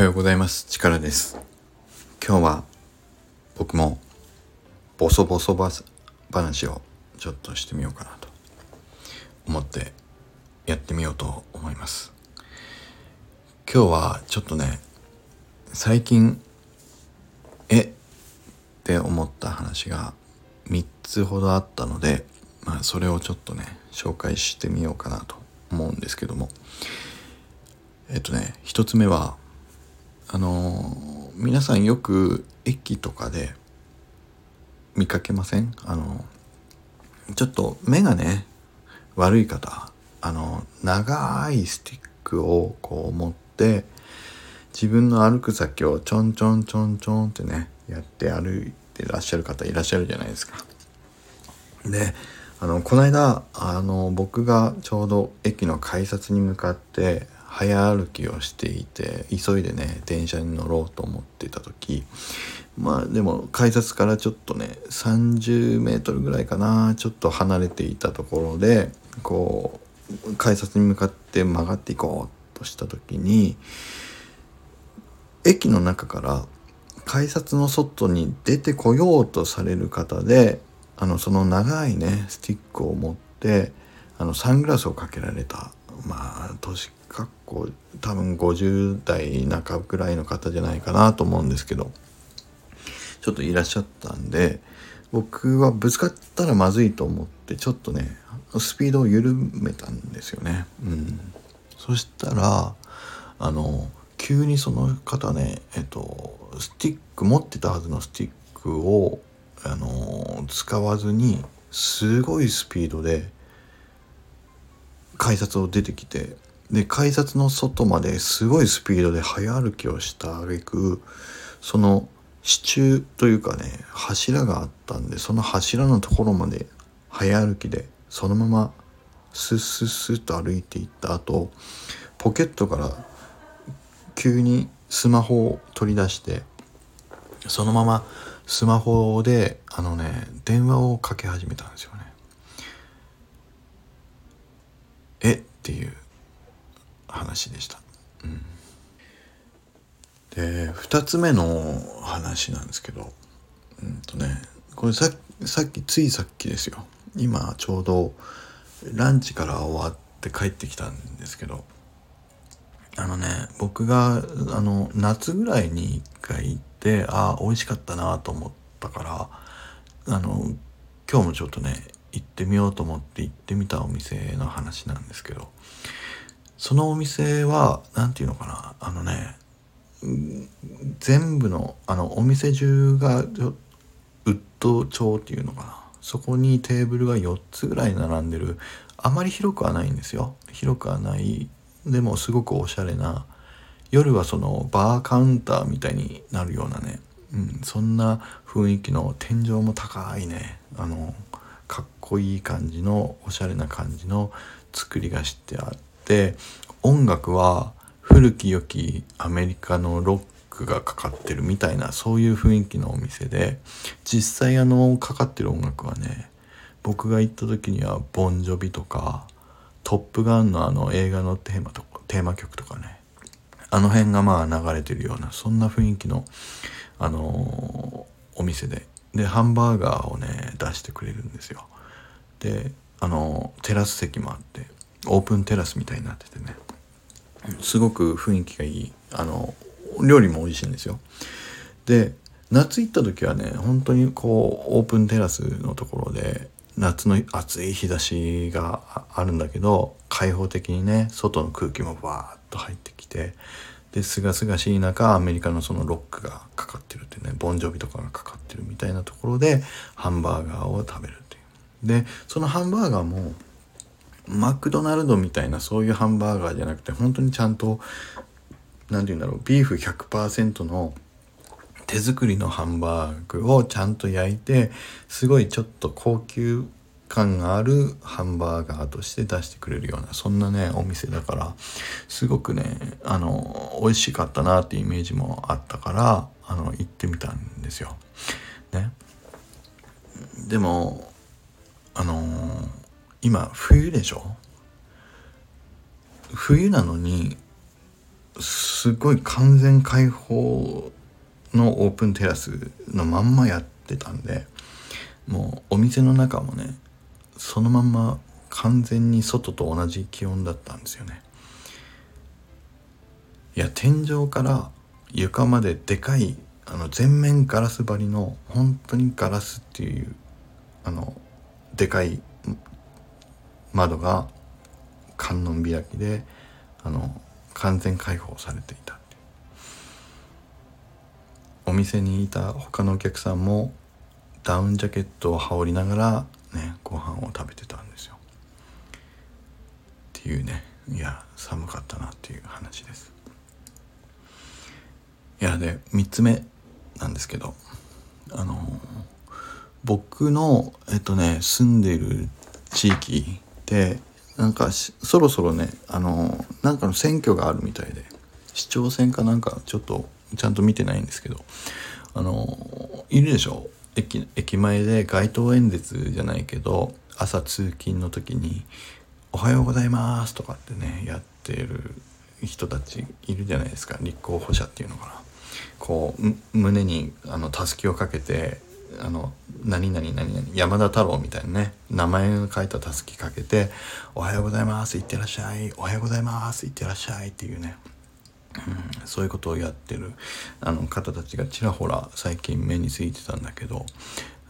はようございます。力です。今日は僕もボソボソ話をちょっとしてみようかなと思ってやってみようと思います。今日はちょっとね最近え？って思った話が3つほどあったのでまあそれをちょっとね紹介してみようかなと思うんですけども。えっとね1つ目はあの皆さんよく駅とかで見かけません？あのちょっと目がね悪い方あの長いスティックをこう持って自分の歩く先をちょんちょんちょんちょんってねやって歩いてらっしゃる方いらっしゃるじゃないですか。であのこの間あの僕がちょうど駅の改札に向かって早歩きをしていて急いでね電車に乗ろうと思っていた時まあでも改札からちょっとね30メートルぐらいかなちょっと離れていたところでこう改札に向かって曲がっていこうとした時に駅の中から改札の外に出てこようとされる方であのその長いねスティックを持ってあのサングラスをかけられたまあ年かっこ多分50代半ばぐらいの方じゃないかなと思うんですけどちょっといらっしゃったんで僕はぶつかったらまずいと思ってちょっとねスピードを緩めたんですよね。うん、そしたらあの急にその方ねえっとスティック持ってたはずのスティックをあの使わずにすごいスピードで改札を出てきてで改札の外まですごいスピードで早歩きをした挙句その支柱というかね柱があったんでその柱のところまで早歩きでそのままスッスッスッと歩いていった後ポケットから急にスマホを取り出してそのままスマホであのね電話をかけ始めたんですよね。え？っていう話でした。うん、で2つ目の話なんですけどうんとねこれさっきついさっきですよ今ちょうどランチから終わって帰ってきたんですけどあのね僕があの夏ぐらいに1回行ってああ美味しかったなと思ったからあの今日もちょっとね行ってみようと思って行ってみたお店の話なんですけどそのお店は何て言うのかな。あのね全部のあのお店中がウッド調っていうのかな。そこにテーブルが4つぐらい並んでる。あまり広くはないんですよ。広くはない。でもすごくおしゃれな夜はそのバーカウンターみたいになるようなね、うん、そんな雰囲気の天井も高いね。あのかっこいい感じのおしゃれな感じの作りがしてあって音楽は古き良きアメリカのロックがかかってるみたいなそういう雰囲気のお店で実際あのかかってる音楽はね僕が行った時にはボンジョビとか「トップガン」のあの映画のテーマとテーマ曲とかねあの辺がまあ流れてるようなそんな雰囲気のあのー、お店で。でハンバーガーをね出してくれるんですよ。であのテラス席もあってオープンテラスみたいになっててね。すごく雰囲気がいい。あの料理も美味しいんですよ。で夏行った時はね本当にこうオープンテラスのところで夏の暑い日差しがあるんだけど開放的にね外の空気もバーッと入ってきてで清々しい中アメリカのそのロックがかかってるってねボンジョビとかがかかってるみたいなところでハンバーガーを食べるっていう。でそのハンバーガーもマクドナルドみたいなそういうハンバーガーじゃなくて本当にちゃんと何て言うんだろうビーフ100%の手作りのハンバーグをちゃんと焼いてすごいちょっと高級感があるハンバーガーとして出してくれるようなそんなねお店だからすごくねあの美味しかったなっていうイメージもあったからあの行ってみたんですよ。ね。でもあの今冬でしょ？冬なのにすごい完全開放のオープンテラスのまんまやってたんでもうお店の中もねそのまんま完全に外と同じ気温だったんですよね。いや天井から床まででかいあの全面ガラス張りの本当にガラスっていうあのでかい窓が観音開きであの完全開放されていたお店にいた他のお客さんもダウンジャケットを羽織りながらねご飯を食べてたんですよ。っていうね。いや寒かったなっていう話です。いやで3つ目なんですけどあの僕のえっとね住んでる地域でなんかそろそろねあのなんかの選挙があるみたいで市長選かなんかちょっとちゃんと見てないんですけどあのいるでしょ？駅駅前で街頭演説じゃないけど朝通勤の時に「おはようございます」とかってねやってる人たちいるじゃないですか立候補者っていうのかな。こう胸にあのたすきをかけてあの何々何々山田太郎みたいなね名前が書いたたすきかけて「おはようございますいってらっしゃいおはようございますいってらっしゃい」っていうね、うん、そういうことをやってるあの方たちがちらほら最近目についてたんだけど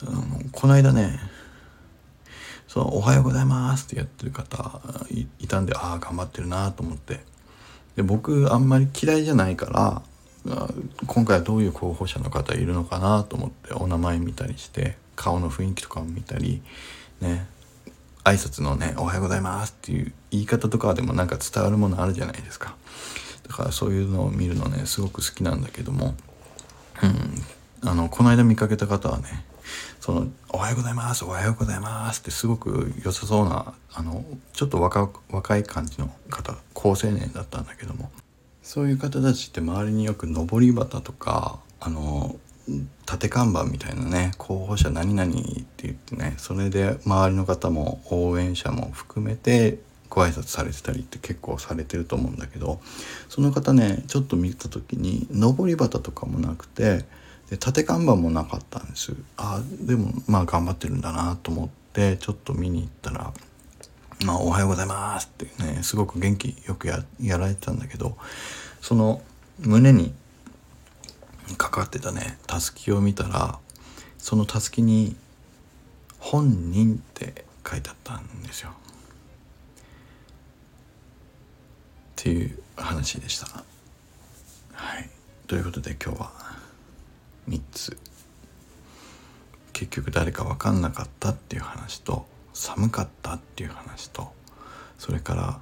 あのこの間ねその「おはようございます」ってやってる方いたんでああ頑張ってるなと思って。で僕あんまり嫌いじゃないから今回はどういう候補者の方いるのかなと思ってお名前見たりして顔の雰囲気とかも見たりね挨拶のね「おはようございます」っていう言い方とかでもなんか伝わるものあるじゃないですか。だからそういうのを見るのねすごく好きなんだけどもうんあのこの間見かけた方はねその「おはようございますおはようございます」ってすごく良さそうなあのちょっと若若い感じの方高青年だったんだけどもそういう方たちって周りによく上り旗とかあの縦看板みたいなね候補者何々って言ってねそれで周りの方も応援者も含めてご挨拶されてたりって結構されてると思うんだけどその方ねちょっと見た時に上り旗とかもなくてで縦看板もなかったんです。あでもまあ頑張ってるんだなと思ってちょっと見に行ったらまあ、おはようございますってね、すごく元気よくややられてたんだけど、その胸にかかってたね、たすきを見たら、そのたすきに、本人って書いてあったんですよ。っていう話でした。はい。ということで今日は3つ。結局誰か分かんなかったっていう話と、寒かったっていう話とそれから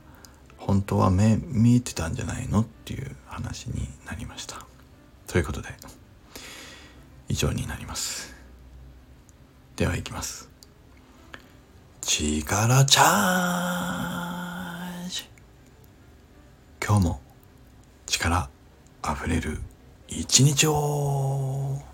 本当は目見えてたんじゃないのっていう話になりました。ということで以上になります。では行きます。力チャージ。今日も力あふれる一日を。